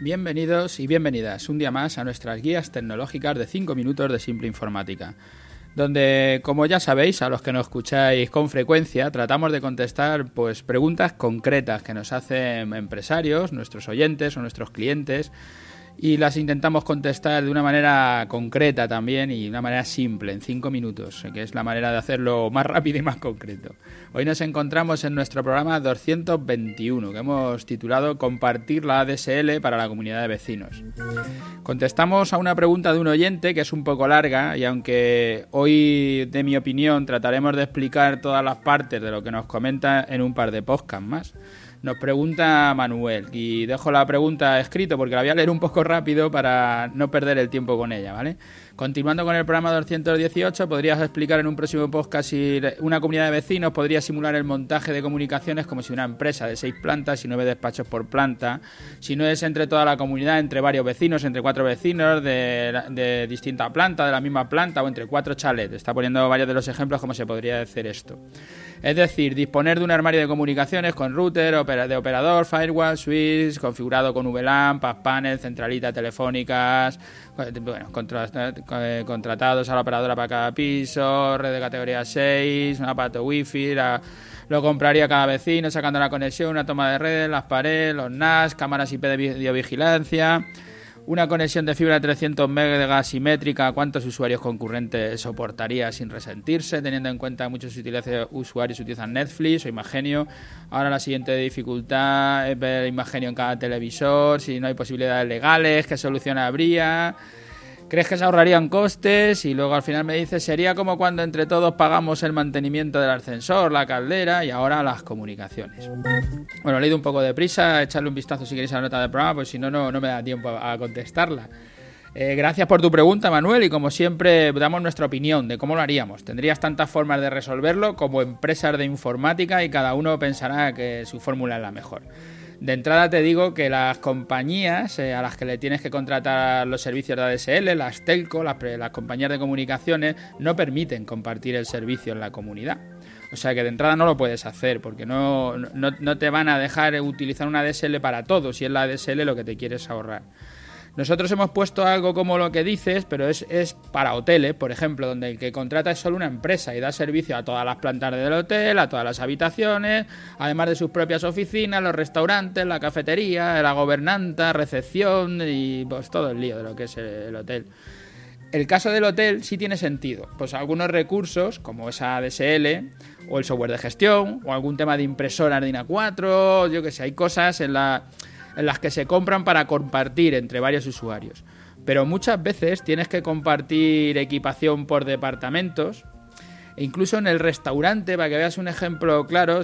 Bienvenidos y bienvenidas un día más a nuestras guías tecnológicas de 5 minutos de simple informática, donde, como ya sabéis, a los que nos escucháis con frecuencia, tratamos de contestar pues preguntas concretas que nos hacen empresarios, nuestros oyentes o nuestros clientes y las intentamos contestar de una manera concreta también y de una manera simple, en cinco minutos, que es la manera de hacerlo más rápido y más concreto. Hoy nos encontramos en nuestro programa 221, que hemos titulado Compartir la ADSL para la comunidad de vecinos. Contestamos a una pregunta de un oyente que es un poco larga y aunque hoy, de mi opinión, trataremos de explicar todas las partes de lo que nos comenta en un par de podcasts más. Nos pregunta Manuel, y dejo la pregunta escrito porque la voy a leer un poco rápido para no perder el tiempo con ella, ¿vale? Continuando con el programa 218, podrías explicar en un próximo podcast si una comunidad de vecinos podría simular el montaje de comunicaciones como si una empresa de seis plantas y nueve despachos por planta, si no es entre toda la comunidad, entre varios vecinos, entre cuatro vecinos de, de distinta planta, de la misma planta o entre cuatro chalets. Está poniendo varios de los ejemplos cómo se podría hacer esto. Es decir, disponer de un armario de comunicaciones con router, de operador, firewall, switch, configurado con VLAN, pass panel, centralita telefónicas, bueno, eh, contratados a la operadora para cada piso, red de categoría 6, un aparato wifi, lo compraría cada vecino sacando la conexión, una toma de redes, las paredes, los NAS, cámaras IP de videovigilancia una conexión de fibra de 300 MB simétrica, ¿cuántos usuarios concurrentes soportaría sin resentirse? Teniendo en cuenta que muchos usuarios utilizan Netflix o Imagenio. Ahora la siguiente dificultad es ver Imagenio en cada televisor, si no hay posibilidades legales, ¿qué solución habría? ¿Crees que se ahorrarían costes? Y luego al final me dice, sería como cuando entre todos pagamos el mantenimiento del ascensor, la caldera y ahora las comunicaciones. Bueno, he leído un poco de prisa, echarle un vistazo si queréis a la nota del programa, pues si no, no, me da tiempo a, contestarla. Eh, gracias por tu pregunta, Manuel, y como siempre damos nuestra opinión de cómo lo haríamos. Tendrías tantas formas de resolverlo como empresas de informática y cada uno pensará que su fórmula es la mejor. De entrada te digo que las compañías eh, a las que le tienes que contratar los servicios de ADSL, las telco, las, compañías de comunicaciones, no permiten compartir el servicio en la comunidad. O sea que de entrada no lo puedes hacer porque no, no te van a dejar utilizar una ADSL para todo si es la ADSL lo que te quieres ahorrar. Nosotros hemos puesto algo como lo que dices, pero es, para hoteles, por ejemplo, donde el que contrata es solo una empresa y da servicio a todas las plantas del hotel, a todas las habitaciones, además de sus propias oficinas, los restaurantes, la cafetería, la gobernanta, recepción y pues todo el lío de lo que es el hotel. El caso del hotel sí tiene sentido, pues algunos recursos como esa ADSL o el software de gestión o algún tema de impresora de A4, yo que sé, hay cosas en la en las que se compran para compartir entre varios usuarios. Pero muchas veces tienes que compartir equipación por departamentos. E incluso en el restaurante, para que veas un ejemplo claro,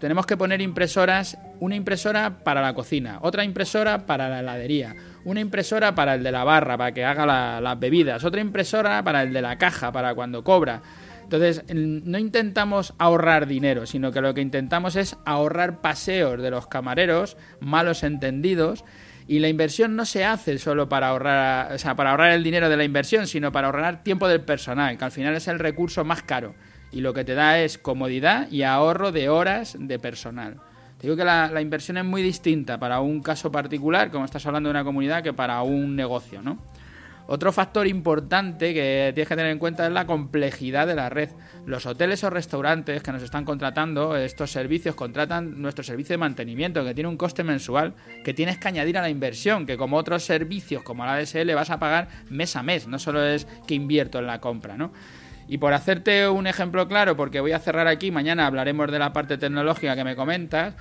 tenemos que poner impresoras, una impresora para la cocina, otra impresora para la heladería, una impresora para el de la barra, para que haga las bebidas, otra impresora para el de la caja, para cuando cobra. Entonces, no intentamos ahorrar dinero, sino que lo que intentamos es ahorrar paseos de los camareros, malos entendidos, y la inversión no se hace solo para ahorrar, o sea, para ahorrar el dinero de la inversión, sino para ahorrar tiempo del personal, que al final es el recurso más caro y lo que te da es comodidad y ahorro de horas de personal. Te digo que la, la, inversión es muy distinta para un caso particular, como estás hablando de una comunidad, que para un negocio, ¿no? Otro factor importante que tienes que tener en cuenta es la complejidad de la red. Los hoteles o restaurantes que nos están contratando estos servicios contratan nuestro servicio de mantenimiento que tiene un coste mensual que tienes que añadir a la inversión, que como otros servicios como la ADSL vas a pagar mes a mes, no solo es que invierto en la compra, ¿no? Y por hacerte un ejemplo claro, porque voy a cerrar aquí, mañana hablaremos de la parte tecnológica que me comentas,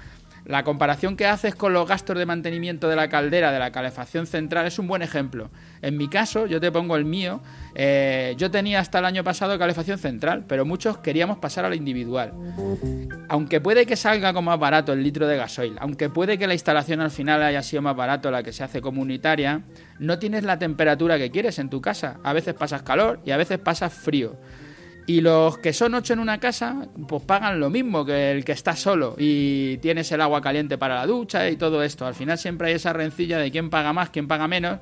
la comparación que haces con los gastos de mantenimiento de la caldera, de la calefacción central, es un buen ejemplo. En mi caso, yo te pongo el mío, eh, yo tenía hasta el año pasado calefacción central, pero muchos queríamos pasar a la individual. Aunque puede que salga como más barato el litro de gasoil, aunque puede que la instalación al final haya sido más barato la que se hace comunitaria, no tienes la temperatura que quieres en tu casa. A veces pasas calor y a veces pasas frío. Y los que son ocho en una casa, pues pagan lo mismo que el que está solo y tienes el agua caliente para la ducha y todo esto. Al final siempre hay esa rencilla de quién paga más, quién paga menos.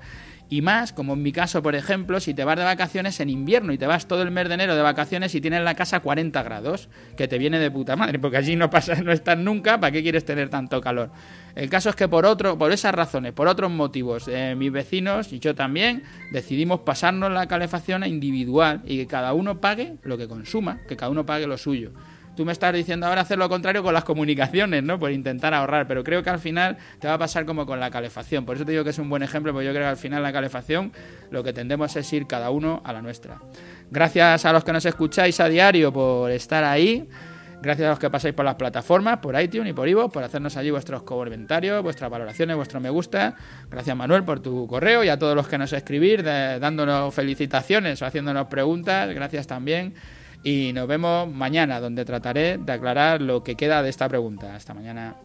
Y más, como en mi caso, por ejemplo, si te vas de vacaciones en invierno y te vas todo el mes de enero de vacaciones y tienes la casa 40 grados, que te viene de puta madre, porque allí no pasa, no estás nunca, ¿para qué quieres tener tanto calor? El caso es que por otro, por esas razones, por otros motivos, eh, mis vecinos y yo también decidimos pasarnos la calefacción a individual y que cada uno pague lo que consuma, que cada uno pague lo suyo. Tú me estás diciendo ahora hacer lo contrario con las comunicaciones, ¿no? Por intentar ahorrar, pero creo que al final te va a pasar como con la calefacción. Por eso te digo que es un buen ejemplo, porque yo creo que al final la calefacción lo que tendemos es ir cada uno a la nuestra. Gracias a los que nos escucháis a diario por estar ahí. Gracias a los que pasáis por las plataformas, por iTunes y por Ivo, por hacernos allí vuestros comentarios, vuestras valoraciones, vuestro me gusta. Gracias Manuel por tu correo y a todos los que nos escribís, dándonos felicitaciones o haciéndonos preguntas. Gracias también. Y nos vemos mañana, donde trataré de aclarar lo que queda de esta pregunta. Hasta mañana.